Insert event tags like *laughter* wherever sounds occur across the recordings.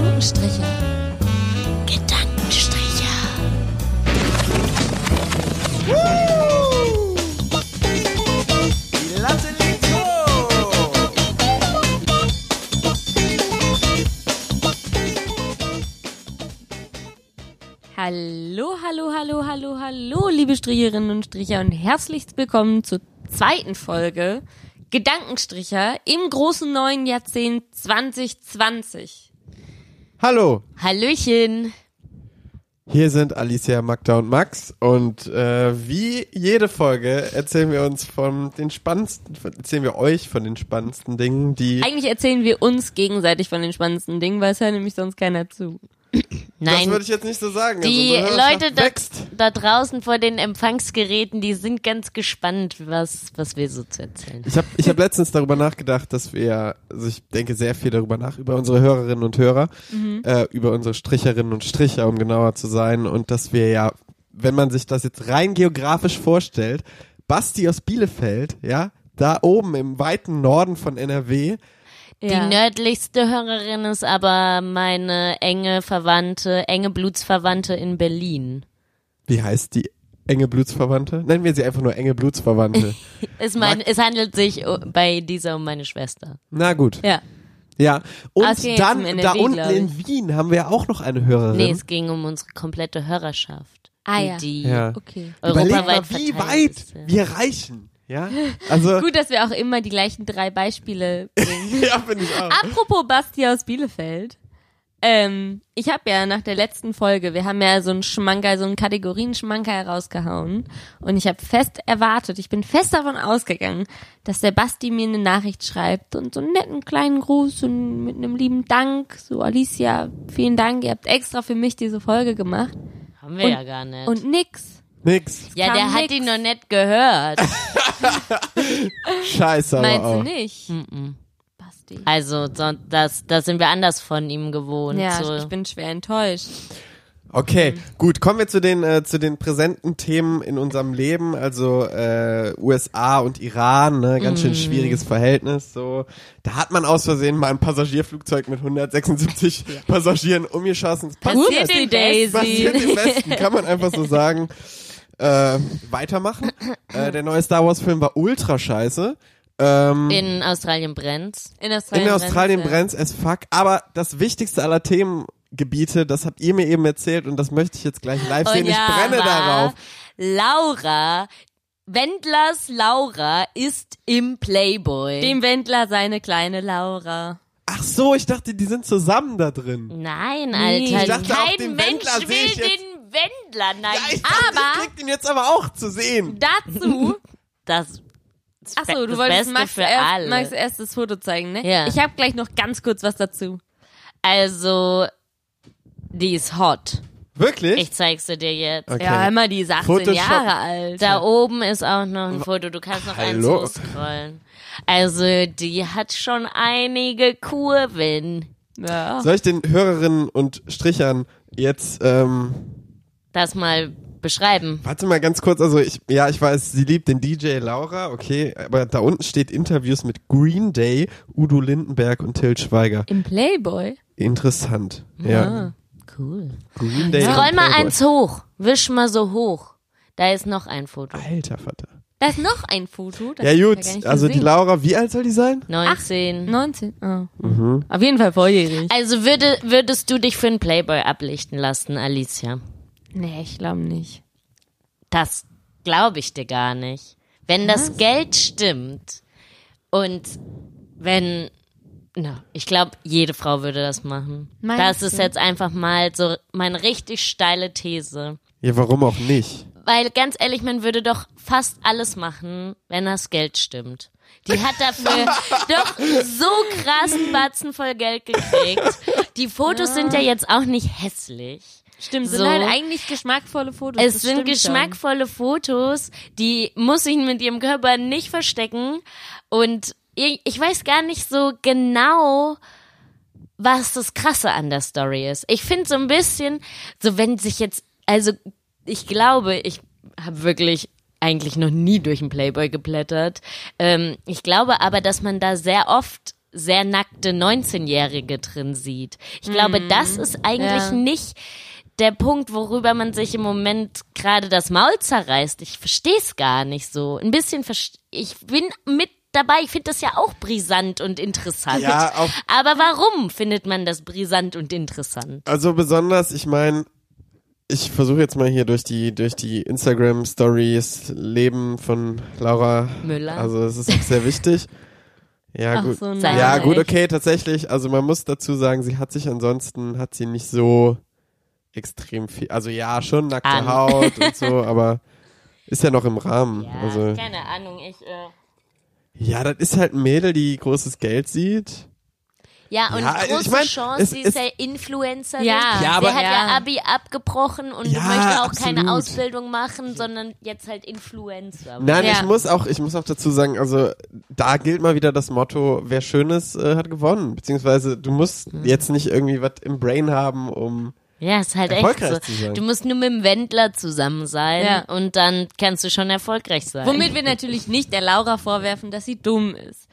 Gedankenstriche. Gedankenstriche. Hallo, hallo, hallo, hallo, hallo, liebe Stricherinnen und Stricher und herzlich willkommen zur zweiten Folge Gedankenstricher im großen neuen Jahrzehnt 2020. Hallo, Hallöchen. hier sind Alicia, Magda und Max und äh, wie jede Folge erzählen wir uns von den spannendsten, erzählen wir euch von den spannendsten Dingen, die Eigentlich erzählen wir uns gegenseitig von den spannendsten Dingen, weil es hört nämlich sonst keiner zu. Das Nein, würde ich jetzt nicht so sagen. die also, Leute da, da draußen vor den Empfangsgeräten, die sind ganz gespannt, was, was wir so zu erzählen Ich habe ich hab letztens darüber nachgedacht, dass wir, also ich denke sehr viel darüber nach, über unsere Hörerinnen und Hörer, äh, über unsere Stricherinnen und Stricher, um genauer zu sein, und dass wir ja, wenn man sich das jetzt rein geografisch vorstellt, Basti aus Bielefeld, ja, da oben im weiten Norden von NRW, Die nördlichste Hörerin ist aber meine enge Verwandte, enge Blutsverwandte in Berlin. wie heißt die enge Blutsverwandte? Nennen wir sie einfach nur enge Blutsverwandte. *laughs* Es, mein, es handelt sich bei dieser um meine Schwester. Na gut, Ja. ja. Und Ah, ging jetzt dann, da unten glaub ich. in Wien haben wir auch noch eine Hörerin. Nee, es ging um unsere komplette Hörerschaft. Ah, die- ja. Die Ja. Okay. Überleg mal, europaweit wie weit ist, ja. wir reichen. Ja, *laughs* also Gut, dass wir auch immer die gleichen drei Beispiele bringen. *laughs* ja, finde ich auch. Apropos Basti aus Bielefeld. Ähm, ich habe ja nach der letzten Folge, wir haben ja so einen Schmanker, so einen Kategorien-Schmanker herausgehauen. Und ich habe fest erwartet, ich bin fest davon ausgegangen, dass der Basti mir eine Nachricht schreibt und so einen netten kleinen Gruß und mit einem lieben Dank. So, Alicia, vielen Dank, ihr habt extra für mich diese Folge gemacht. Haben wir Und- ja gar nicht. Und nix. Nix. ja, der hat nix. die noch nicht gehört. Scheiße, aber Meinst du auch. nicht? Basti. Also, so, das, das sind wir anders von ihm gewohnt. Ja, so. ich bin schwer enttäuscht. Okay, gut, kommen wir zu den äh, zu den präsenten Themen in unserem Leben, also äh, USA und Iran, ne, ganz Mhm. schön schwieriges Verhältnis. So, da hat man aus Versehen mal ein Passagierflugzeug mit 176 Passagieren umgeschossen. Passiert passiert, in Daisy. passiert im Westen, kann man einfach so sagen. *laughs* Äh, weitermachen. *coughs* Äh, der neue Star Wars Film war ultra scheiße. Ähm, In Australien brennt's. In Australien, in Australien brennt's, brennt's as fuck. Aber das wichtigste aller Themengebiete, das habt ihr mir eben erzählt und das möchte ich jetzt gleich live sehen. Und ich ja, brenne aber darauf. Laura, Wendlers Laura ist im Playboy. Dem Wendler seine kleine Laura. Ach so, ich dachte, die sind zusammen da drin. Nein. Alter. Ich dachte, auch kein den Mensch will ich jetzt- den Wendler. Nein, Ja, ich dachte, aber- ich krieg den jetzt aber auch zu sehen. Dazu, *laughs* das, achso, du das wolltest Max für erst. Max erst das Foto zeigen, ne? Ja. Ich habe gleich noch ganz kurz was dazu. Also, die ist hot. Wirklich? Ich zeig's dir dir jetzt. Okay. Ja, immer die ist 18 Photoshop. Jahre alt. Da oben ist auch noch ein Foto. Du kannst noch eins Hallo. hochscrollen. Also, die hat schon einige Kurven. Ja. Soll ich den Hörerinnen und Strichern jetzt, ähm, Das mal beschreiben. warte mal ganz kurz, also ich, ja, ich weiß, sie liebt den DJ Laura, okay, aber da unten steht Interviews mit Green Day, Udo Lindenberg und Till Schweiger. Im Playboy? Interessant. Ja. Cool. Green Day. Scroll mal Playboy. eins hoch. Wisch mal so hoch. Da ist noch ein Foto. Alter Vater. Da ist noch ein Foto. Das Ja gut, also die. Laura, wie alt soll die sein? 19. 19. Oh. Mhm. Auf jeden Fall volljährig. Also würde, würdest du dich für einen Playboy ablichten lassen, Alicia? Nee, ich glaube nicht. Das glaube ich dir gar nicht. Wenn das Geld stimmt und wenn, na, ich glaube, jede Frau würde das machen. Meinst das ist du? jetzt einfach mal so meine richtig steile These. Ja, warum auch nicht? Weil ganz ehrlich, man würde doch fast alles machen, wenn das Geld stimmt. Die hat dafür *laughs* doch so krassen Batzen voll Geld gekriegt. Die Fotos sind ja jetzt auch nicht hässlich. Stimmt, sind So. halt eigentlich geschmackvolle Fotos. Es das sind geschmackvolle Fotos, die muss ich mit ihrem Körper nicht verstecken. Und ich, ich weiß gar nicht so genau, was das Krasse an der Story ist. Ich finde so ein bisschen, so wenn sich jetzt, also ich glaube, ich habe wirklich eigentlich noch nie durch einen Playboy geblättert. Ähm, ich glaube aber, dass man da sehr oft sehr nackte 19-Jährige drin sieht. Ich glaube, das ist eigentlich Ja. nicht der Punkt, worüber man sich im Moment gerade das Maul zerreißt. Ich verstehe es gar nicht so. Ein bisschen, ich bin mit dabei. Ich finde das ja auch brisant und interessant. Ja, auf- Aber warum findet man das brisant und interessant? Also besonders, ich meine, ich versuche jetzt mal hier durch die durch die Instagram Stories Leben von Laura Müller. Also es ist auch sehr wichtig. Ja Ach gut. so, ja gut, okay, tatsächlich. Also man muss dazu sagen, sie hat sich ansonsten hat sie nicht so extrem viel. Also ja, schon nackte An. Haut und so, *laughs* aber ist ja noch im Rahmen. Ja, also keine Ahnung. Ich, äh ja, das ist halt ein Mädel, die großes Geld sieht. Ja, und Ja, große ich mein, Chance, es sie ist- ja Influencerin. Ja. sie Ja, aber- hat ja. Ja. Abi abgebrochen und Ja, möchte auch absolut. keine Ausbildung machen, sondern jetzt halt Influencer. Nein, Ja. ich muss auch, ich muss auch dazu sagen, also da gilt mal wieder das Motto, wer Schönes äh, hat gewonnen. Beziehungsweise du musst Mhm. jetzt nicht irgendwie was im Brain haben, um Ja, ist halt echt so. zu sein. Du musst nur mit dem Wendler zusammen sein Ja. und dann kannst du schon erfolgreich sein. Womit wir natürlich nicht der Laura vorwerfen, dass sie dumm ist.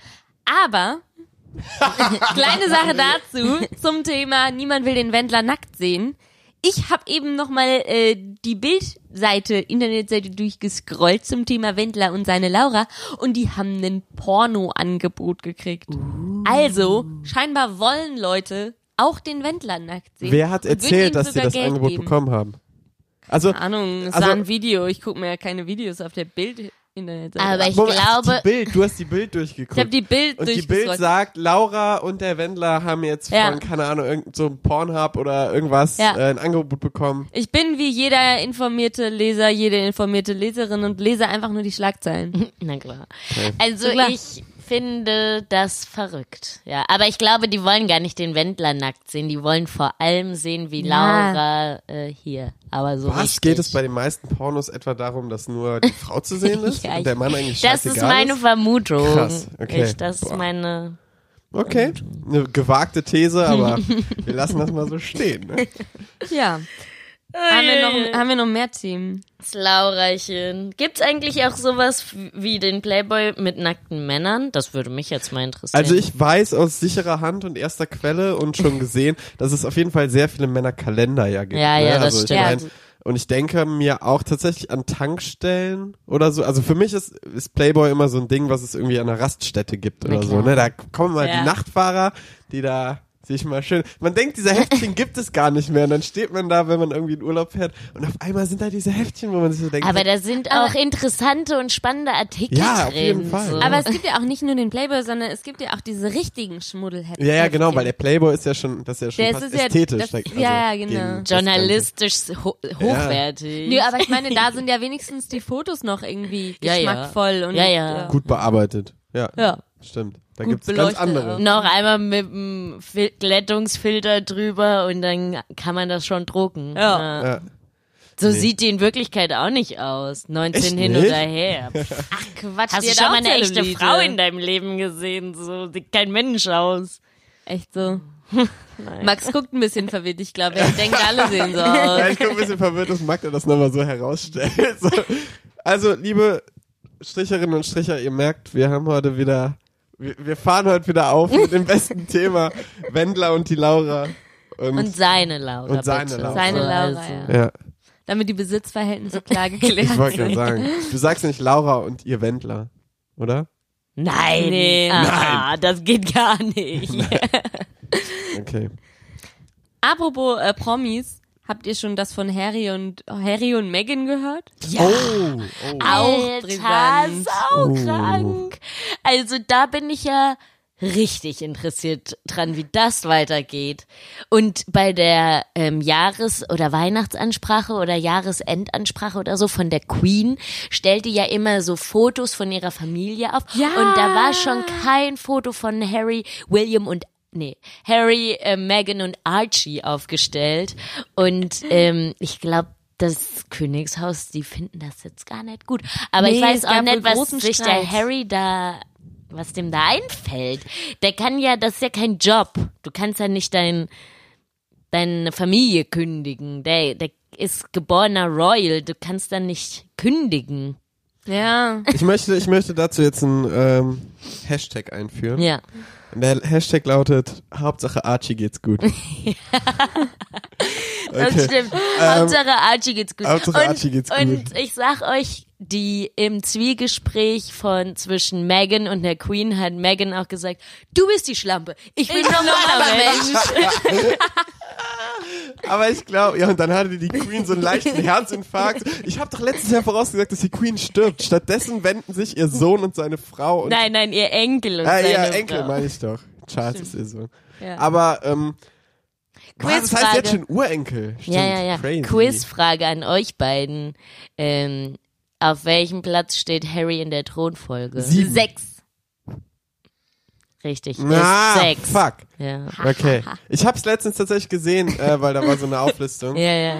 Aber, *laughs* kleine Sache dazu, zum Thema, niemand will den Wendler nackt sehen. Ich habe eben nochmal äh, die Bildseite, Internetseite durchgescrollt zum Thema Wendler und seine Laura und die haben ein Porno-Angebot gekriegt. Also, scheinbar wollen Leute auch den Wendler nackt sehen. wer hat erzählt, dass sie das Geld Angebot geben. bekommen haben? Also, Keine Ahnung, es Also- war ein Video. Ich gucke mir ja keine Videos auf der Bild-Internetseite Aber ich Moment, glaube- die Bild, du hast die Bild durchgeguckt. Ich habe die Bild und die Bild sagt, Laura und der Wendler haben jetzt Ja. von, keine Ahnung, irgend so ein Pornhub oder irgendwas Ja. äh, ein Angebot bekommen. Ich bin wie jeder informierte Leser, jede informierte Leserin und lese einfach nur die Schlagzeilen. *laughs* Na klar. Also So klar. ich finde das verrückt. Ja, aber ich glaube, die wollen gar nicht den Wendler nackt sehen. Die wollen vor allem sehen, wie Ja. Laura äh, hier. Aber so Was? richtig. Geht es bei den meisten Pornos etwa darum, dass nur die Frau zu sehen *laughs* ist Ja, und der Mann eigentlich Das ist meine ist? Vermutung. Krass, okay. Ich, das ist Boah. meine. Okay, eine gewagte These, aber *laughs* wir lassen das mal so stehen. Ne? Ja. Haben wir, noch, haben wir noch mehr Themen? Das. Gibt's eigentlich auch sowas wie den Playboy mit nackten Männern? Das würde mich jetzt mal interessieren. Also ich weiß aus sicherer Hand und erster Quelle und schon *laughs* gesehen, dass es auf jeden Fall sehr viele Männerkalender ja gibt. Ja, ne? ja, das also ich stimmt. mein, und ich denke mir auch tatsächlich an Tankstellen oder so. Also für mich ist, ist Playboy immer so ein Ding, was es irgendwie an einer Raststätte gibt Na oder so. Ne? Da kommen mal Ja. die Nachtfahrer, die da sich mal schön. Man denkt, diese Heftchen *laughs* gibt es gar nicht mehr. Und dann steht man da, wenn man irgendwie in Urlaub fährt. Und auf einmal sind da diese Heftchen, wo man sich so denkt, aber da sind auch interessante und spannende Artikel Ja, auf drin. jeden Fall. So. Aber es gibt ja auch nicht nur den Playboy, sondern es gibt ja auch diese richtigen Schmuddelhefte. ja, ja, genau, weil der Playboy ist ja schon, das ist ja schon Der fast ist ja- ästhetisch. das- also ja, ja, genau. das journalistisch ho hochwertig. Nö, aber ich meine, da *laughs* sind ja wenigstens die Fotos noch irgendwie Ja, ja. geschmackvoll und Ja, ja. Gut bearbeitet. Ja, Ja. stimmt. Da Gut gibt's ganz andere. Noch einmal mit dem Fil Glättungsfilter drüber und dann kann man das schon drucken. Ja. Ja. So Nee. sieht die in Wirklichkeit auch nicht aus. 19 Echt hin nicht? oder her. *laughs* Ach Quatsch, Hast du schon auch mal eine echte. Frau in deinem Leben gesehen? So sieht kein Mensch aus. Echt so. *laughs* Max guckt ein bisschen verwirrt, ich glaube, er denkt, alle sehen so *laughs* Ja, aus. ich bin ein bisschen verwirrt, dass Magda das nochmal so herausstellt. So. Also, liebe Stricherinnen und Stricher, ihr merkt, wir haben heute wieder, wir, wir fahren heute wieder auf mit dem besten Thema. Wendler und die Laura. Und, Und seine Laura. Und seine bitte. Laura. Seine Laura, also. ja. ja, Damit die Besitzverhältnisse klar *laughs* geklärt ich wollte sind. gerade sagen. Du sagst nicht Laura und ihr Wendler, oder? Nein, Nee. ah, das geht gar nicht. *laughs* Okay. Apropos äh, Promis, habt ihr schon das von Harry und Harry und Meghan gehört? Ja. Oh, oh. Auch Alter, brisant. saukrank. Also da bin ich ja richtig interessiert dran, wie das weitergeht. Und bei der ähm, Jahres- oder Weihnachtsansprache oder Jahresendansprache oder so von der Queen stellt die ja immer so Fotos von ihrer Familie auf. Ja. Und da war schon kein Foto von Harry, William und nee, Harry, äh, Meghan und Archie aufgestellt. Und ähm, ich glaube, das Königshaus, die finden das jetzt gar nicht gut. Aber ich Nee, weiß es auch nicht, was sich Streit. der Harry da, was dem da einfällt. Der kann ja, das ist ja kein Job. Du kannst ja nicht dein, deine Familie kündigen. Der, der ist geborener Royal. Du kannst dann nicht kündigen. Ja. Ich möchte, ich möchte dazu jetzt einen ähm, Hashtag einführen. Ja. Der Hashtag lautet, Hauptsache Archie geht's gut. *laughs* Das Okay. stimmt. Hauptsache Archie geht's gut. Hauptsache und, Archie geht's gut. Und ich sag euch, die im Zwiegespräch von zwischen Megan und der Queen hat Megan auch gesagt, du bist die Schlampe, ich bin normaler Mensch. *laughs* Aber ich glaube, ja, und dann hatte die Queen so einen leichten *laughs* Herzinfarkt. Ich habe doch letztes Jahr vorausgesagt, dass die Queen stirbt. Stattdessen wenden sich ihr Sohn und seine Frau und Nein, nein, ihr Enkel und Ah, seine ja, Enkel Frau. meine ich doch. Charles ist ihr Sohn. Ja. Aber ähm, was, das heißt jetzt schon Urenkel. Stimmt, Ja, ja, ja. Crazy. Quizfrage an euch beiden. Ähm, auf welchem Platz steht Harry in der Thronfolge? Sieben. Sechs. Richtig, Na, ist sechs. fuck. Ja. *laughs* Okay. Ich hab's letztens tatsächlich gesehen, äh, weil da war so eine Auflistung. Ja, ja.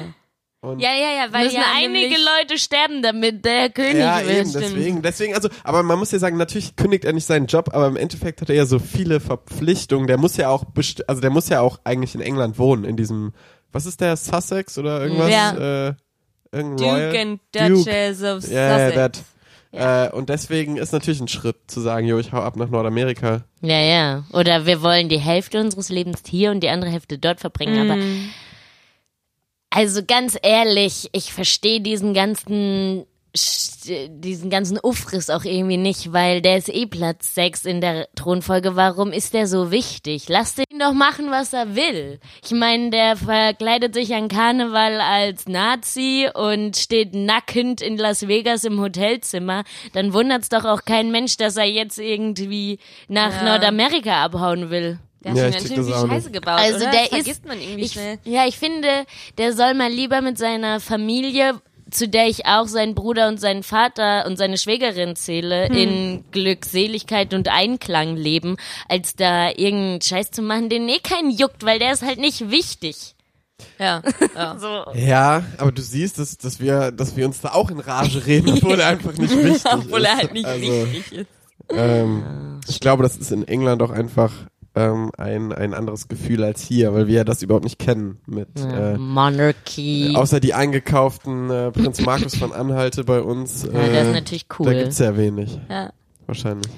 Und Ja, ja, ja, weil ja einige Leute sterben, damit der König ja, wird. eben, deswegen, deswegen, also, aber man muss ja sagen, natürlich kündigt er nicht seinen Job, aber im Endeffekt hat er ja so viele Verpflichtungen. Der muss ja auch, best also der muss ja auch eigentlich in England wohnen, in diesem, was ist der, Sussex oder irgendwas? Ja. Äh, Duke Royal? and Duke. Duchess of Ja, ja, Sussex. that. Äh, und deswegen ist natürlich ein Schritt zu sagen, jo, ich hau ab nach Nordamerika. Ja, ja. Oder wir wollen die Hälfte unseres Lebens hier und die andere Hälfte dort verbringen. Aber also ganz ehrlich, ich verstehe diesen ganzen diesen ganzen Ufriss auch irgendwie nicht, weil der ist eh Platz 6 in der Thronfolge. Warum ist der so wichtig? Lasst ihn doch machen, was er will. Ich meine, der verkleidet sich an Karneval als Nazi und steht nackend in Las Vegas im Hotelzimmer. Dann wundert's doch auch kein Mensch, dass er jetzt irgendwie nach Ja. Nordamerika abhauen will. Der hat Ja, ganz schön viel Scheiße gebaut, Also oder? der das vergisst ist, man irgendwie ich, schnell. ja, ich finde, der soll mal lieber mit seiner Familie, zu der ich auch seinen Bruder und seinen Vater und seine Schwägerin zähle, Hm. in Glückseligkeit und Einklang leben, als da irgendeinen Scheiß zu machen, den eh keinen juckt, weil der ist halt nicht wichtig. Ja, ja. *laughs* So. Ja, aber du siehst, dass, dass wir, dass wir uns da auch in Rage reden, obwohl er einfach nicht wichtig *laughs* Obwohl ist. er halt nicht also, wichtig ist. Ähm, ich glaube, das ist in England auch einfach ähm, ein, ein anderes Gefühl als hier, weil wir ja das überhaupt nicht kennen mit Ja, äh, Monarchy. außer die eingekauften äh, Prinz Markus von Anhalte bei uns. Äh, Ja, das ist natürlich cool. Da gibt's ja wenig, Ja. wahrscheinlich.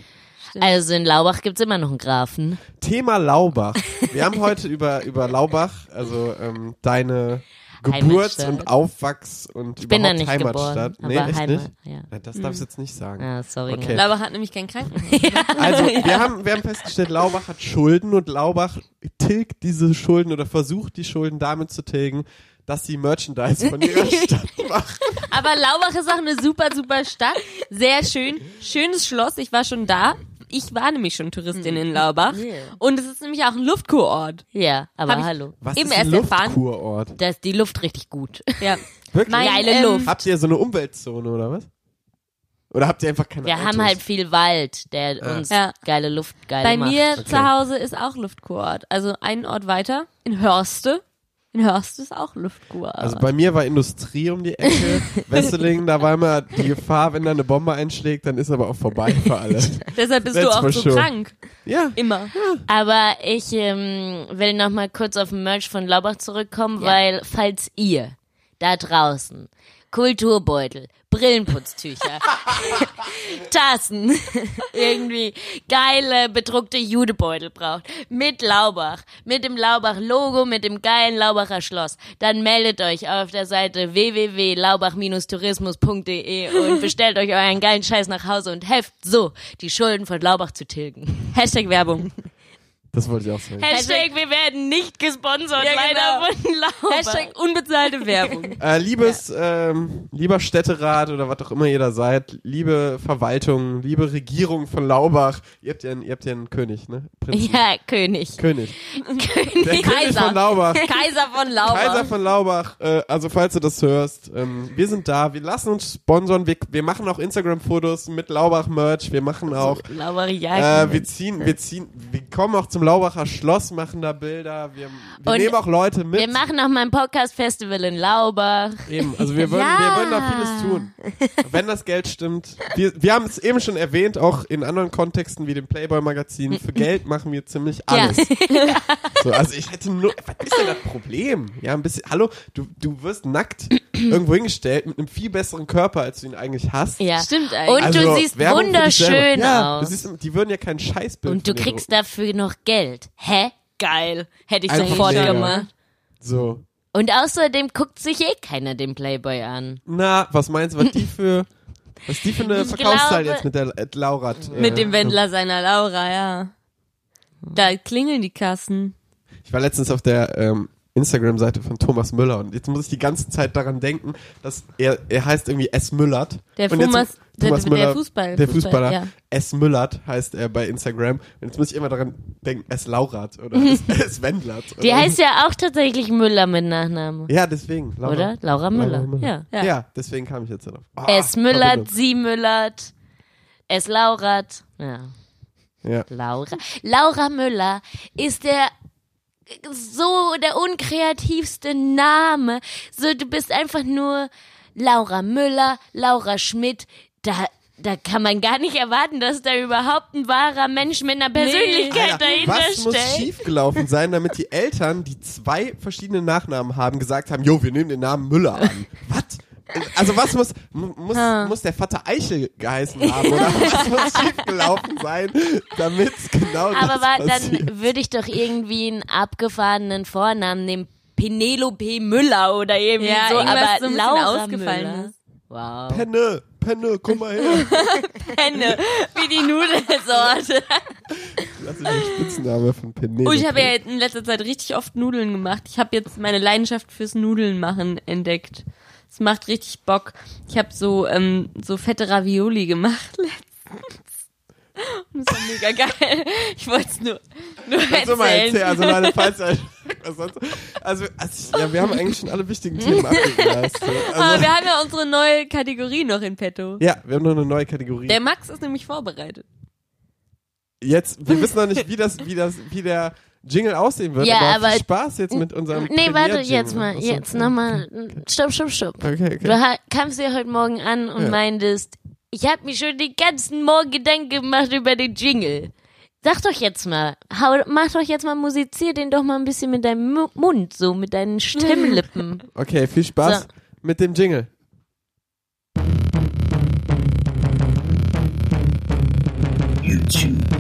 also in Laubach gibt's immer noch einen Grafen. Thema Laubach. Wir haben heute über, über Laubach, also ähm, deine Geburts- und Aufwachs- und Ich bin da überhaupt nicht Heimatstadt. geboren, nee, aber echt Heimat, nicht? ja. Ja, das darfst du jetzt nicht sagen. Ah, sorry. Okay. Laubach hat nämlich kein Krankenhaus. *laughs* Also, *laughs* wir haben, wir haben festgestellt, Laubach hat Schulden und Laubach tilgt diese Schulden oder versucht die Schulden damit zu tilgen, dass sie Merchandise von ihrer *laughs* Stadt machen. Aber Laubach ist auch eine super, super Stadt. Sehr schön. Schönes Schloss. Ich war schon da. Ich war nämlich schon Touristin in Laubach. Yeah. Und es ist nämlich auch ein Luftkurort. Ja, aber hallo. Was Eben ist ein erst. Luftkurort? Da ist die Luft richtig gut. Ja. *laughs* Wirklich? Mein, Geile ähm, Luft. Habt ihr so eine Umweltzone oder was? Oder habt ihr einfach keine Wir Autos? haben halt viel Wald, der uns Ja. geile Luft geil Bei macht. mir Okay. zu Hause ist auch Luftkurort. Also einen Ort weiter. In Hörste. In Hörste ist auch Luftkurort. Also bei mir war Industrie um die Ecke, *laughs* Wesseling, da war immer die Gefahr, wenn da eine Bombe einschlägt, dann ist aber auch vorbei für alle. *laughs* Deshalb bist That's du auch so sure. krank. Ja. Immer. Aber ich ähm, will noch mal kurz auf den Merch von Laubach zurückkommen, Ja. weil falls ihr da draußen Kulturbeutel, Brillenputztücher, *laughs* Tassen, irgendwie geile bedruckte Judebeutel braucht, mit Laubach, mit dem Laubach-Logo, mit dem geilen Laubacher Schloss, dann meldet euch auf der Seite www.laubach-tourismus.de und *laughs* bestellt euch euren geilen Scheiß nach Hause und helft so, die Schulden von Laubach zu tilgen. Hashtag Werbung. Das wollte ich auch sagen. Hashtag, wir werden nicht gesponsert, Ja, leider genau. von Laubach. Hashtag unbezahlte Werbung. *laughs* Äh, liebes, ähm, lieber Städterat oder was auch immer ihr da seid, liebe Verwaltung, liebe Regierung von Laubach, ihr habt ja einen, ihr habt ja einen König, ne? Prinzen. Ja, König. König. König. Der König Kaiser. von Laubach. Kaiser von Laubach. Kaiser von Laubach, äh, also falls du das hörst, ähm, wir sind da, wir lassen uns sponsern, wir, wir machen auch Instagram-Fotos mit Laubach-Merch, wir machen auch, Laubach, ja. äh, wir ziehen, wir ziehen, wir kommen auch zum Laubacher Schloss, machen da Bilder. Wir, wir nehmen auch Leute mit. Wir machen noch mal ein Podcast-Festival in Laubach. Eben, also wir wollen, Ja. wir wollen da vieles tun. Wenn das Geld stimmt. Wir, wir haben es eben schon erwähnt, auch in anderen Kontexten wie dem Playboy-Magazin. Für Geld machen wir ziemlich alles. *laughs* So, also ich hätte nur, was ist denn das Problem? Ja, ein bisschen, hallo, du, du wirst nackt irgendwo hingestellt mit einem viel besseren Körper, als du ihn eigentlich hast. Ja. Stimmt eigentlich. Und Also, du siehst Werbung wunderschön ja, aus. Du siehst, die würden ja kein Scheißbild Und du kriegst dafür noch Geld. Hä? Geil. Hätte ich Einfach sofort mega. gemacht. So. Und außerdem guckt sich eh keiner den Playboy an. Na, was meinst du, was die für, was die für eine Ich Verkaufszahl glaube- jetzt mit der äh, Laura? Äh, Mit dem Wendler seiner Laura, ja. Da klingeln die Kassen. Ich war letztens auf der ähm, Instagram-Seite von Thomas Müller und jetzt muss ich die ganze Zeit daran denken, dass er, er heißt irgendwie S. Müllert. Der und jetzt- Thomas- der- Thomas der Müller, Fußball- der Fußball, Fußballer, ja. S. Müllert heißt er bei Instagram. Und jetzt muss ich immer daran denken, S. Laurat oder *laughs* S. S. Wendlert. Die heißt ja auch tatsächlich Müller mit Nachnamen. Ja, deswegen. Laura. Oder? Laura Müller. Laura Müller. Ja. Ja. deswegen kam ich jetzt darauf. Ah, Es Müllert, Verbindung. sie Müllert, es Laurat. Ja. Ja. Laura. Laura Müller ist der so der unkreativste Name. So, du bist einfach nur Laura Müller, Laura Schmidt. Da, da kann man gar nicht erwarten, dass da überhaupt ein wahrer Mensch mit einer Persönlichkeit Ja, dahinter was muss steckt. schiefgelaufen sein, damit die Eltern, die zwei verschiedene Nachnamen haben, gesagt haben, jo, wir nehmen den Namen Müller an. *laughs* was? Also was muss, mu- muss, muss der Vater Eichel geheißen haben oder was *laughs* muss schiefgelaufen sein, damit genau Aber das wa- passiert? dann würde ich doch irgendwie einen abgefahrenen Vornamen nehmen. Penelope Müller oder irgendwie Ja, so, aber so ein bisschen Laura ausgefallen Müller. ist. Wow. Penne, Penne, komm mal her. *laughs* Penne, wie die Nudelsorte. Das ist der Spitzname von Penne. Oh, ich habe ja in letzter Zeit richtig oft Nudeln gemacht. Ich habe jetzt meine Leidenschaft fürs Nudeln machen entdeckt. Es macht richtig Bock. Ich habe so ähm, so fette Ravioli gemacht *laughs* letztens. Das war mega geil. Ich wollte es nur, nur Also mal erzählen, erzählen. also Leute, *laughs* falls also, also ich, ja, wir haben eigentlich schon alle wichtigen Themen *laughs* abgegrast. Aber Also, wir haben ja unsere neue Kategorie noch in petto. ja, wir haben noch eine neue Kategorie. Der Max ist nämlich vorbereitet. Jetzt, wir wissen noch nicht, wie das, wie das, wie der Jingle aussehen wird, Ja, aber, aber- viel Spaß jetzt mit unserem Nee, warte, jetzt mal, Achso, jetzt okay. nochmal. Stopp, stopp, stopp. Okay, okay. Du kamst ja heute Morgen an und Ja. meintest, ich habe mir schon den ganzen Morgen Gedanken gemacht über den Jingle. Sag doch jetzt mal, hau, mach doch jetzt mal, musizier den doch mal ein bisschen mit deinem Mu Mund, so mit deinen Stimmlippen. *laughs* Okay, viel Spaß So. mit dem Jingle. YouTube.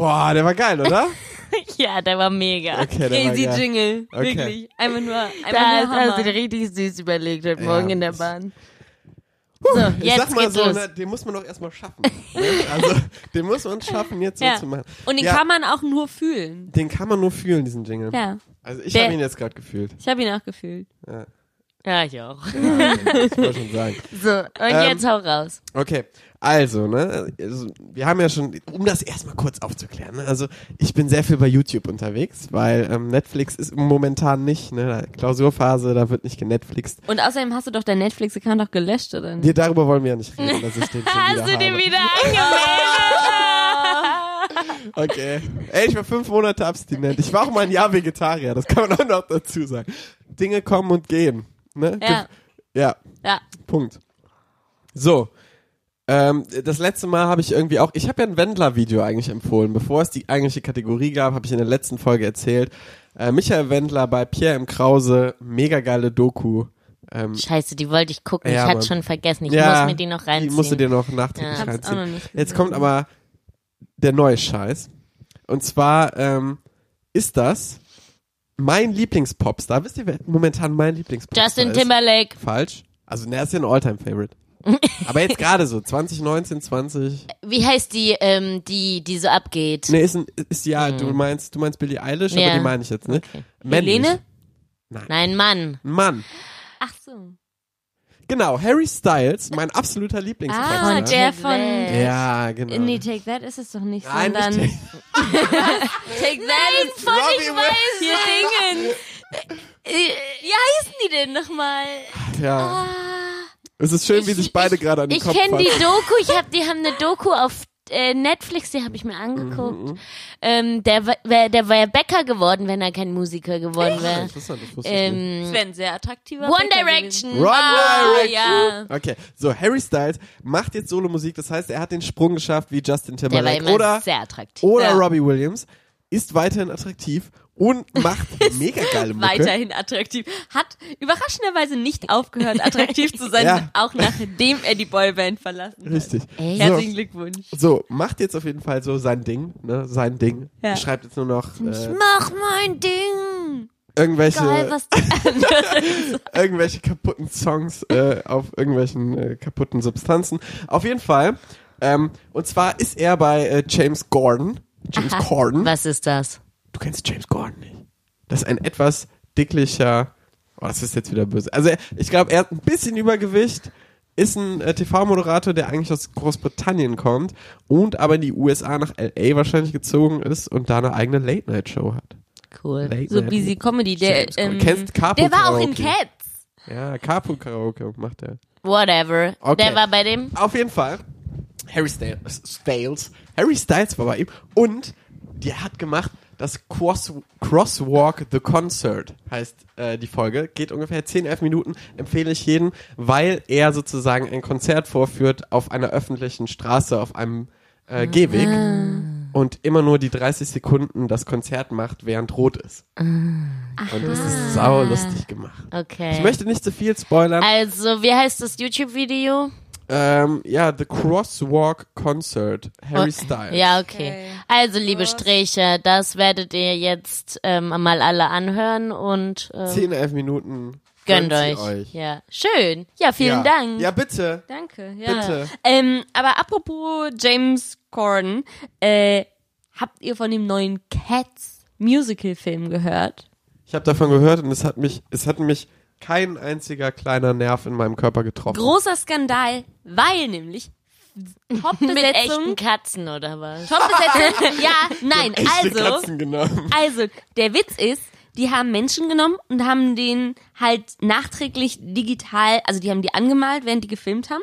Boah, der war geil, oder? *laughs* ja, der war mega. Okay, der war Crazy geil. Jingle. Okay. Wirklich. Einfach nur, einfach Da nur hast du dir richtig süß überlegt heute Ja, Morgen in der Bahn. So, Ich jetzt sag mal geht's so, los. ne, den muss man doch erstmal schaffen. ne? Also, *laughs* den muss man schaffen, jetzt so Ja. zu machen. Und den Ja. kann man auch nur fühlen. Den kann man nur fühlen, diesen Jingle. Ja, Also ich habe ihn jetzt gerade gefühlt. ich habe ihn auch gefühlt. Ja, ich auch. Das wollte ich schon sagen. *laughs* So, und Ähm, jetzt hau raus. Okay, also, ne, also, wir haben ja schon, um das erstmal kurz aufzuklären, ne, also ich bin sehr viel bei YouTube unterwegs, weil ähm, Netflix ist momentan nicht, ne, Klausurphase, da wird nicht genetflixt. Und außerdem hast du doch dein Netflix-Account doch gelöscht, oder nicht? Wir, darüber wollen wir ja nicht reden, dass ich den schon Hast wieder du den habe. wieder *laughs* angemeldet? Okay. Ey, ich war fünf Monate abstinent. Ich war auch mal ein Jahr Vegetarier, das kann man auch noch dazu sagen. Dinge kommen und gehen. Ne? Ja. Ja, Ja. Punkt. So. Ähm, das letzte Mal habe ich irgendwie auch, ich habe ja ein Wendler-Video eigentlich empfohlen. Bevor es die eigentliche Kategorie gab, habe ich in der letzten Folge erzählt. Äh, Michael Wendler bei Pierre M. Krause, mega geile Doku. Ähm, Scheiße, die wollte ich gucken. Ja, ich hatte schon vergessen. Ich ja, muss mir die noch reinziehen. Die musst du dir noch nachträglich Ja. Reinziehen. noch nicht Jetzt kommt aber der neue Scheiß. Und zwar ähm, ist das mein Lieblingspopstar. Wisst ihr, wer momentan mein Lieblingspopstar Justin ist? Timberlake. Falsch. Also, ne, ist ja ein Alltime-Favorite. Aber jetzt gerade so, 2019, 20. Wie heißt die, ähm, die, die so abgeht? Ne, ist, ein, ist ja, du meinst, du meinst Billie Eilish, aber Ja. die meine ich jetzt, ne? Okay. Männlich. Helene? Nein, Mann. Ein Mann. Ach so. Genau, Harry Styles, mein absoluter Lieblingspopstar. Ah, der Take von... That. Ja, genau. Nee, Take That ist es doch nicht, Nein, sondern... nicht *laughs* Take That ist von Robbie ich weiß hier Dingen. Wie heißen die denn nochmal? Ja. Ah, Es ist schön, wie sich beide gerade an den Ich Kopf kenne die. Doku, ich hab, die haben eine Doku auf äh, Netflix, die habe ich mir angeguckt. Mhm, Ähm, der wär, der wäre Bäcker geworden, wenn er kein Musiker geworden wäre. Ich. Ähm, Das wäre ein sehr attraktiver One Bäcker Direction. One Ah, Direction. ja. Okay, so Harry Styles macht jetzt Solomusik, das heißt, er hat den Sprung geschafft wie Justin Der war Timberlake immer oder sehr attraktiv. oder Ja. Robbie Williams, ist weiterhin attraktiv und macht *laughs* mega geile Mucke. Weiterhin attraktiv. Hat überraschenderweise nicht aufgehört, attraktiv zu sein, *laughs* Ja. *laughs* auch nachdem er die Boyband verlassen hat. Richtig. Echt? Herzlichen Glückwunsch. So, macht jetzt auf jeden Fall so sein Ding, ne, sein Ding. Ja. Schreibt jetzt nur noch äh, Mach mein Ding. irgendwelche Geil, was irgendwelche kaputten Songs äh, auf irgendwelchen äh, kaputten Substanzen. Auf jeden Fall. Ähm, und zwar ist er bei äh, James Gordon. James Corden. Was ist das? Du kennst James Gordon nicht. Das ist ein etwas dicklicher. Oh, das ist jetzt wieder böse. Also ich glaube, er hat ein bisschen Übergewicht. Ist ein äh, TV-Moderator, der eigentlich aus Großbritannien kommt und aber in die USA nach LA wahrscheinlich gezogen ist und da eine eigene Late-Night-Show hat. Cool. Late So Night. busy Comedy. Der, ähm, Kennst Carpool der war auch in? Cats. Ja, Carpool Karaoke macht er. Whatever. Okay. Der war bei dem. Auf jeden Fall. Harry Styles. Harry Styles war bei ihm und der hat gemacht das Cross, Crosswalk the Concert heißt äh, die Folge. Geht ungefähr 10, 11 Minuten. Empfehle ich jedem, weil er sozusagen ein Konzert vorführt auf einer öffentlichen Straße, auf einem äh, Gehweg und immer nur die 30 Sekunden das Konzert macht, während rot ist. Und es ist sau lustig gemacht. Okay. Ich möchte nicht zu viel spoilern. also, wie heißt das YouTube-Video? Ähm, ja, The Crosswalk Concert, Harry Oh, Styles. Ja, okay. Okay. Also, liebe Stricher, das werdet ihr jetzt ähm, mal alle anhören und äh, 10, 11 Minuten. gönnt sie euch. Ja, schön. Ja, vielen ja. Dank. Ja, bitte. Danke, ja. Bitte. Ähm, aber apropos James Corden, äh, habt ihr von dem neuen Cats Musical-Film gehört? Ich habe davon gehört und es hat mich, es hat mich kein einziger kleiner Nerv in meinem Körper getroffen. Großer Skandal, weil nämlich Mit Top-Besetzung, echten Katzen oder was? Top-Besetzung, *laughs* ja, nein, Echte also, Katzen genommen. Also, der Witz ist, die haben Menschen genommen und haben den halt nachträglich digital, also die haben die angemalt, während die gefilmt haben.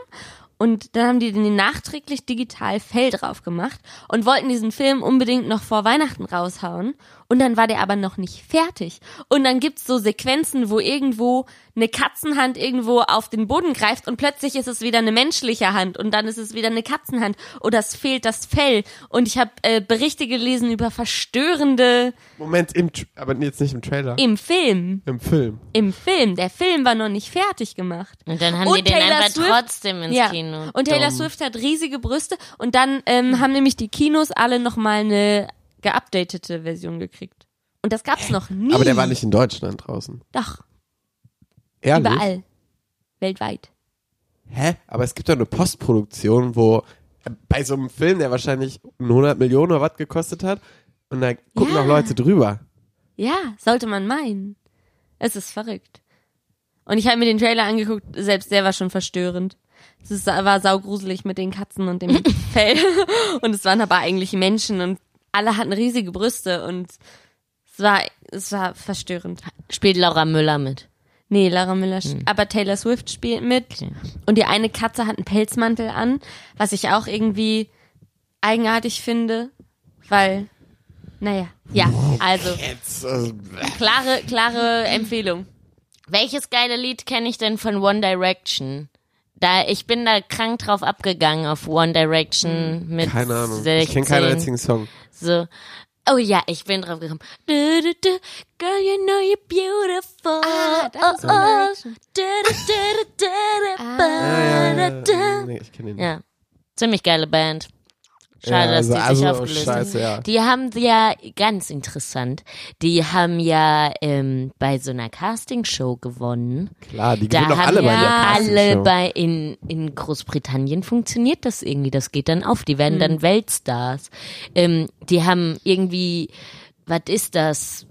Und dann haben die den nachträglich digital Fell drauf gemacht und wollten diesen Film unbedingt noch vor Weihnachten raushauen. Und dann war der aber noch nicht fertig. Und dann gibt's so Sequenzen, wo irgendwo eine Katzenhand irgendwo auf den Boden greift und plötzlich ist es wieder eine menschliche Hand und dann ist es wieder eine Katzenhand oder es fehlt das Fell. Und ich habe äh, Berichte gelesen über verstörende Moment, im, aber jetzt nicht im Trailer. im Film. Im Film. Im Film. Der Film war noch nicht fertig gemacht. Und dann haben Und die den Taylor einfach Swift- trotzdem ins ja. Kino. Und Taylor Dumm. Swift hat riesige Brüste und dann ähm, haben nämlich die Kinos alle nochmal eine geupdatete Version gekriegt. Und das gab's noch nie. Aber der war nicht in Deutschland draußen. Doch, Ehrlich? überall. Weltweit. Hä? Aber es gibt doch eine Postproduktion, wo äh, bei so einem Film, der wahrscheinlich 100 Millionen oder was gekostet hat, und da gucken Ja. noch Leute drüber. Ja, sollte man meinen. Es ist verrückt. Und ich habe mir den Trailer angeguckt, selbst der war schon verstörend. Es ist, war saugruselig mit den Katzen und dem *laughs* Fell. Und es waren aber eigentlich Menschen und alle hatten riesige Brüste und es war, es war verstörend. Spielt Laura Müller mit. Nee, Lara Müller, sch- aber Taylor Swift spielt mit. Okay. Und die eine Katze hat einen Pelzmantel an, was ich auch irgendwie eigenartig finde, weil, naja, ja, also, also, klare, klare Empfehlung. Welches geile Lied kenne ich denn von One Direction? Da, ich bin da krank drauf abgegangen auf One Direction mit keine Ahnung. 16. Ich kenne keinen einzigen Song. So. Oh ja, ich bin drauf gekommen. Du, du, du, Girl, you know you're beautiful. Ah, das ist oh, One oh. Direction. Du, du, du, du, du, Ah. Ja, ja, ja. Nee, ich kenne ihn nicht. Ja, ziemlich geile Band. Schade, Ja, dass die also- sich also aufgelöst scheiße, ja. Die haben ja, ganz interessant, die haben ja ähm, bei so einer Castingshow gewonnen. Klar, die Da gewinnen doch haben alle bei der ja alle bei in, in Großbritannien funktioniert das irgendwie. Das geht dann auf. Die werden Hm. dann Weltstars. Ähm, die haben irgendwie, was ist das?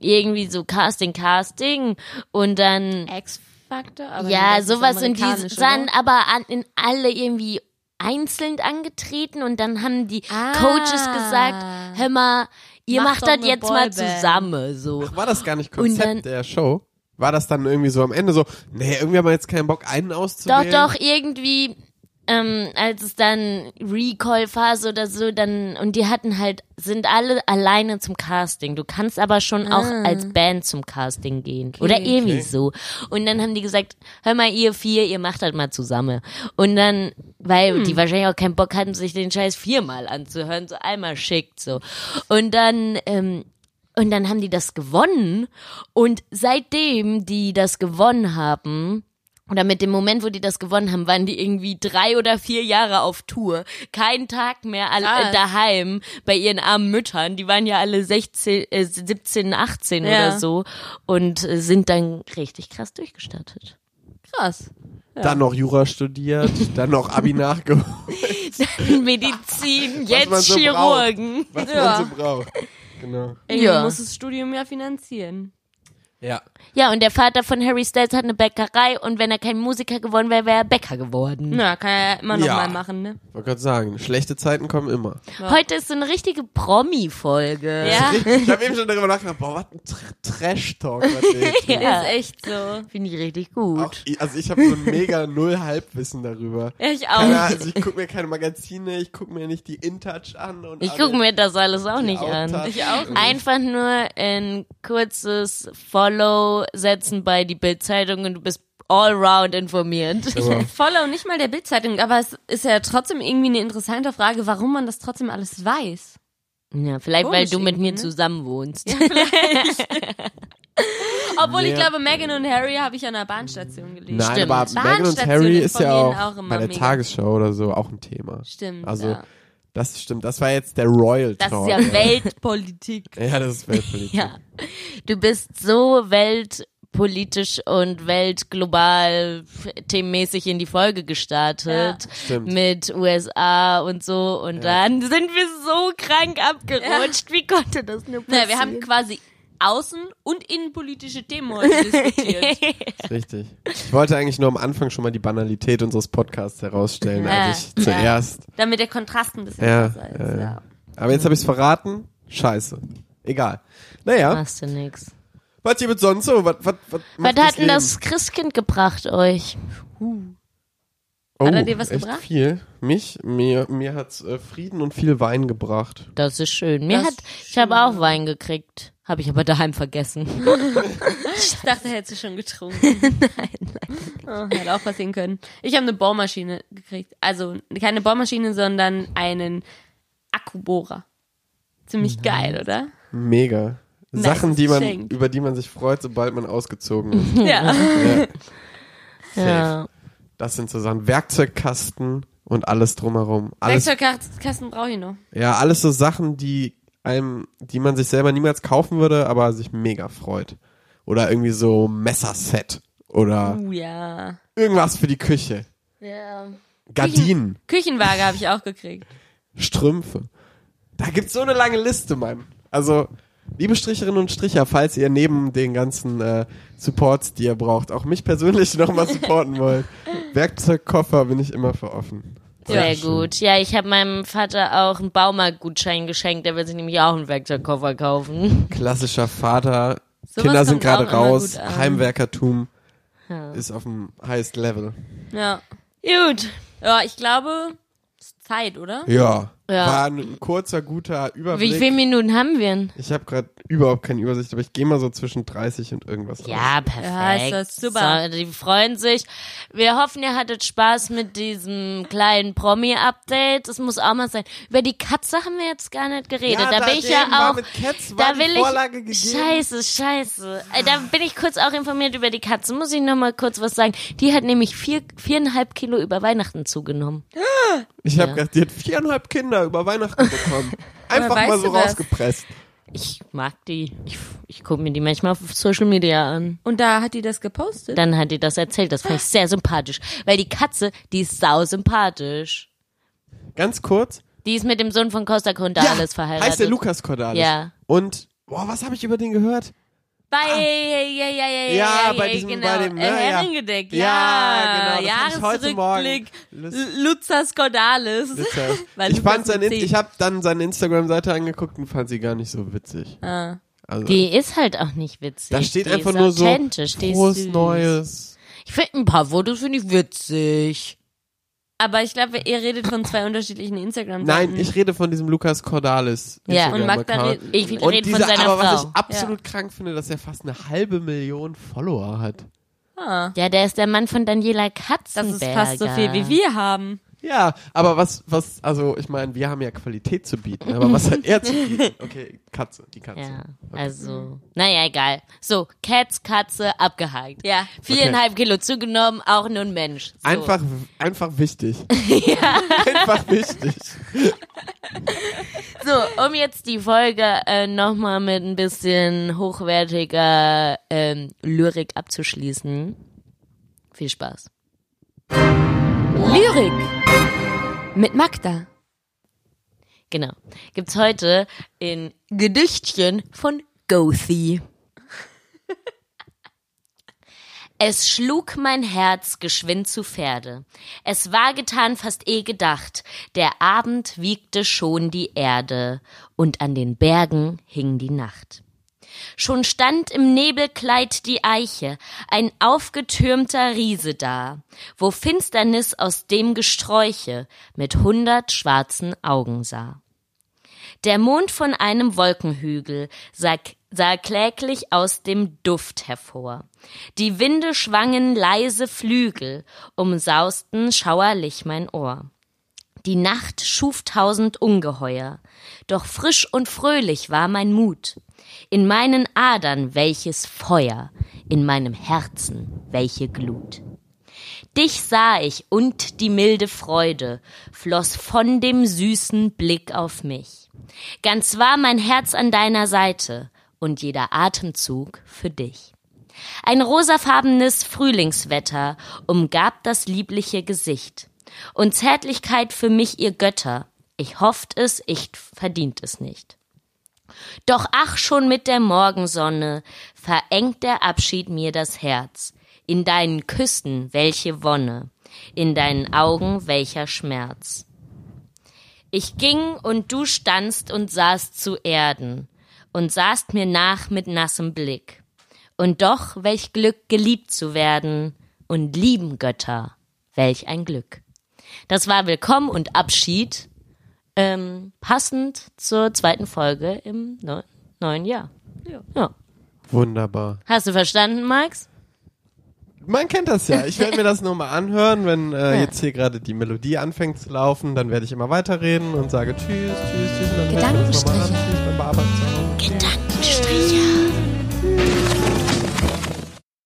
Irgendwie so Casting, Casting und dann X-Factor? aber ja, sowas in die dann aber an, in alle irgendwie einzeln angetreten und dann haben die Ah. Coaches gesagt, hör mal, ihr Mach macht das jetzt mal Boyband. zusammen so. War das gar nicht Und Konzept dann- der Show? War das dann irgendwie so am Ende so, nee, irgendwie haben wir jetzt keinen Bock, einen auszuwählen? Doch, doch, irgendwie, ähm, als es dann Recall-Phase oder so, dann, und die hatten halt, sind alle alleine zum Casting. Du kannst aber schon auch als Band zum Casting gehen. Oder irgendwie Okay. so. Und dann haben die gesagt, hör mal, ihr vier, ihr macht halt mal zusammen. Und dann, weil die wahrscheinlich auch keinen Bock hatten, sich den Scheiß viermal anzuhören, so einmal schickt, so. Und dann, ähm, und dann haben die das gewonnen. Und seitdem die das gewonnen haben, oder mit dem Moment, wo die das gewonnen haben, waren die irgendwie drei oder vier Jahre auf Tour. Keinen Tag mehr all, Krass. äh, daheim bei ihren armen Müttern. Die waren ja alle 16, äh, 17, 18 Ja. oder so und äh, sind dann richtig krass durchgestartet. Krass. Dann noch Jura studiert, *laughs* dann noch Abi nachgeholt, Medizin, man jetzt so Chirurgen. was Ja. man so braucht. Genau. Irgendwie Ja. muss das Studium ja finanzieren. Ja. Ja, und der Vater von Harry Styles hat eine Bäckerei und wenn er kein Musiker geworden wäre, wäre er Bäcker geworden. Na, kann er ja immer noch Ja. mal machen, ne? Wollte gerade sagen, schlechte Zeiten kommen immer. Heute ist so eine richtige Promi-Folge. Ja. Ich habe eben schon darüber nachgedacht, boah, was ein Tr Trash-Talk, was wir jetzt hier Ja. Ist echt so. Finde ich richtig auch, gut. Also ich habe so ein mega null Halbwissen darüber. Ich Keine, auch. also ich gucke mir keine Magazine, ich gucke mir nicht die InTouch an. Und Ich alle- gucke mir das alles auch die nicht an. Outtouch. Ich auch nicht. Einfach nur ein kurzes Follow setzen bei die Bildzeitung und du bist all round informiert. Aber Follow nicht mal der Bildzeitung, aber es ist ja trotzdem irgendwie eine interessante Frage, warum man das trotzdem alles weiß. Ja, vielleicht weil Komisch du mit mir ne? zusammen wohnst. *laughs* Obwohl ich Ja. glaube, Meghan und Harry habe ich an der Bahnstation gelesen. Nein, Stimmt. aber Meghan und Harry ist ja auch, bei der mega. Tagesschau oder so auch ein Thema. Stimmt. Also ja. Das stimmt, das war jetzt der Royal Das Talk. ist ja *laughs* Weltpolitik. Ja, das ist Weltpolitik. *laughs* Ja. Du bist so weltpolitisch und weltglobal themenmäßig in die Folge gestartet. Stimmt. Mit USA und so. Und dann sind wir so krank abgerutscht. Wie konnte das nur passieren? Naja, wir haben quasi außen- und innenpolitische Themen heute diskutiert. *laughs* Richtig. Ich wollte eigentlich nur am Anfang schon mal die Banalität unseres Podcasts herausstellen, Ja. als ich zuerst. Damit der Kontrast ein bisschen Ja, besser ist. ja, ja. Ja. Aber jetzt habe ich es verraten. Scheiße. Egal. Naja, Machst du nix. was gibt sonst so? Was, was, was, Was hat denn das Christkind gebracht euch? Oh, Hat er dir was echt gebracht? viel. Mich? Mir, mir hat's äh, Frieden und viel Wein gebracht. Das ist schön. Mir Das hat, ich habe auch Wein gekriegt. Habe ich aber daheim vergessen. *laughs* Ich dachte, hättest du schon getrunken. *laughs* nein, nein. Oh, hätte auch passieren können. Ich habe eine Bohrmaschine gekriegt. Also keine Bohrmaschine, sondern einen Akkubohrer. Ziemlich geil, oder? Mega. Nice Sachen, die man, Geschenk. über die man sich freut, sobald man ausgezogen *laughs* ist. Ja. ja. ja. Das sind so Sachen. Werkzeugkasten und alles drumherum. Alles, Werkzeugkasten brauche ich noch. ja, alles so Sachen, die einem, die man sich selber niemals kaufen würde, aber sich mega freut. Oder irgendwie so Messerset. Oder Uh, ja. irgendwas für die Küche. ja. Gardinen, Küchenwaage habe ich auch gekriegt. Strümpfe. Da gibt's so eine lange Liste, Mann. Also, liebe Stricherinnen und Stricher, falls ihr neben den ganzen äh, Supports, die ihr braucht, auch mich persönlich *laughs* nochmal supporten wollt, Werkzeugkoffer bin ich immer für offen. Sehr schön. gut. Ja, ich habe meinem Vater auch einen Baumarktgutschein geschenkt. Der will sich nämlich auch einen Werkzeugkoffer kaufen. Klassischer Vater. Sowas Kinder sind gerade raus. Heimwerkertum Ja. ist auf dem highest Level. Ja. Gut. Ja, ich glaube, es ist Zeit, oder? Ja. Ja. War ein kurzer, guter Überblick. Wie viele Minuten haben wir denn? ich habe gerade überhaupt keine Übersicht, aber ich gehe mal so zwischen 30 und irgendwas. raus. Ja, perfekt. Ja, ist das super. So, die freuen sich. Wir hoffen, ihr hattet Spaß mit diesem kleinen Promi-Update. Das muss auch mal sein. Über die Katze haben wir jetzt gar nicht geredet. Ja, da da bin ich ja war auch. mit Cats war da die will Vorlage ich. gegeben. Scheiße, scheiße. Äh, Da bin ich kurz auch informiert über die Katze. Muss ich noch mal kurz was sagen? Die hat nämlich vier, viereinhalb Kilo über Weihnachten zugenommen. Ich habe Ja. gedacht, die hat viereinhalb Kinder über Weihnachten bekommen. *laughs* Einfach mal so rausgepresst. Ich mag die. Ich, ich gucke mir die manchmal auf Social Media an. Und da hat die das gepostet. Dann hat die das erzählt. Das fand ich sehr sympathisch. Weil die Katze, die ist sau sympathisch. Ganz kurz. Die ist mit dem Sohn von Costa Cordalis verheiratet. heißt der Lukas Cordalis. Ja. Und, boah, was habe ich über den gehört? Bei, ja, ja, ja, ja, Ja, ja, bei ja, diesem- genau. bei dem, ne, äh, ja. Herrengedeck, ja. Ja, genau. Jahresrückblick, Lust- L- Luzas Cordalis. Das heißt, *laughs* Weil ich fand sein, ich habe dann seine Instagram-Seite angeguckt und fand sie gar nicht so witzig. Ah. Also, Die ist halt auch nicht witzig. da steht die einfach ist nur so frohes. Neues. Ich finde ein paar Fotos finde ich witzig. Aber ich glaube, ihr redet von zwei unterschiedlichen instagram Nein, ich rede von diesem Lukas Cordalis. Ja. Und Magda redet- Ich Und rede von dieser, seiner aber was Frau. ich absolut krank finde, dass er fast eine halbe Million Follower hat. Ah, Ja, der ist der Mann von Daniela das Katzenberger. ist fast so viel, wie wir haben. Ja, aber was, was, also ich meine, wir haben ja Qualität zu bieten, aber was hat er zu bieten? *laughs* Okay, Katze, die Katze. Ja, Okay. also, naja, egal. So, Cats, Katze, abgehakt. Ja. Viereinhalb Kilo zugenommen, auch nur ein Mensch. So. Einfach, einfach wichtig. *laughs* Einfach wichtig. *laughs* So, um jetzt die Folge äh, nochmal mit ein bisschen hochwertiger ähm, Lyrik abzuschließen. Viel Spaß. Lyrik. Mit Magda. Genau. Gibt's heute in Gedichtchen von Gothi. *laughs* Es schlug mein Herz geschwind zu Pferde. Es war getan fast eh gedacht. Der Abend wiegte schon die Erde und an den Bergen hing die Nacht. Schon stand im Nebelkleid die Eiche, ein aufgetürmter Riese da, wo Finsternis aus dem Gesträuche mit hundert schwarzen Augen sah. Der Mond von einem Wolkenhügel sah, sah kläglich aus dem Duft hervor. Die Winde schwangen leise Flügel, umsausten schauerlich mein Ohr. Die Nacht schuf tausend Ungeheuer, doch frisch und fröhlich war mein Mut. In meinen Adern welches Feuer, in meinem Herzen welche Glut. Dich sah ich und die milde Freude floss von dem süßen Blick auf mich. Ganz war mein Herz an deiner Seite und jeder Atemzug für dich. Ein rosafarbenes Frühlingswetter umgab das liebliche Gesicht. Und Zärtlichkeit für mich ihr Götter. Ich hofft es, ich verdient es nicht. Doch ach schon mit der Morgensonne verengt der Abschied mir das Herz. In deinen Küssen welche Wonne, in deinen Augen welcher Schmerz. Ich ging und du standst und sahst zu Erden und sahst mir nach mit nassem Blick. Und doch welch Glück geliebt zu werden und lieben Götter, welch ein Glück. Das war Willkommen und Abschied, ähm, passend zur zweiten Folge im neu neuen Jahr. Ja. ja. Wunderbar. Hast du verstanden, Max? Man kennt das ja. Ich werde mir das *laughs* nur mal anhören, wenn äh, jetzt hier gerade die Melodie anfängt zu laufen, dann werde ich immer weiterreden und sage Tschüss, Tschüss, Tschüss. Und dann. Gedankenstriche. Tschüss beim Bearbeiten. Gedankenstriche.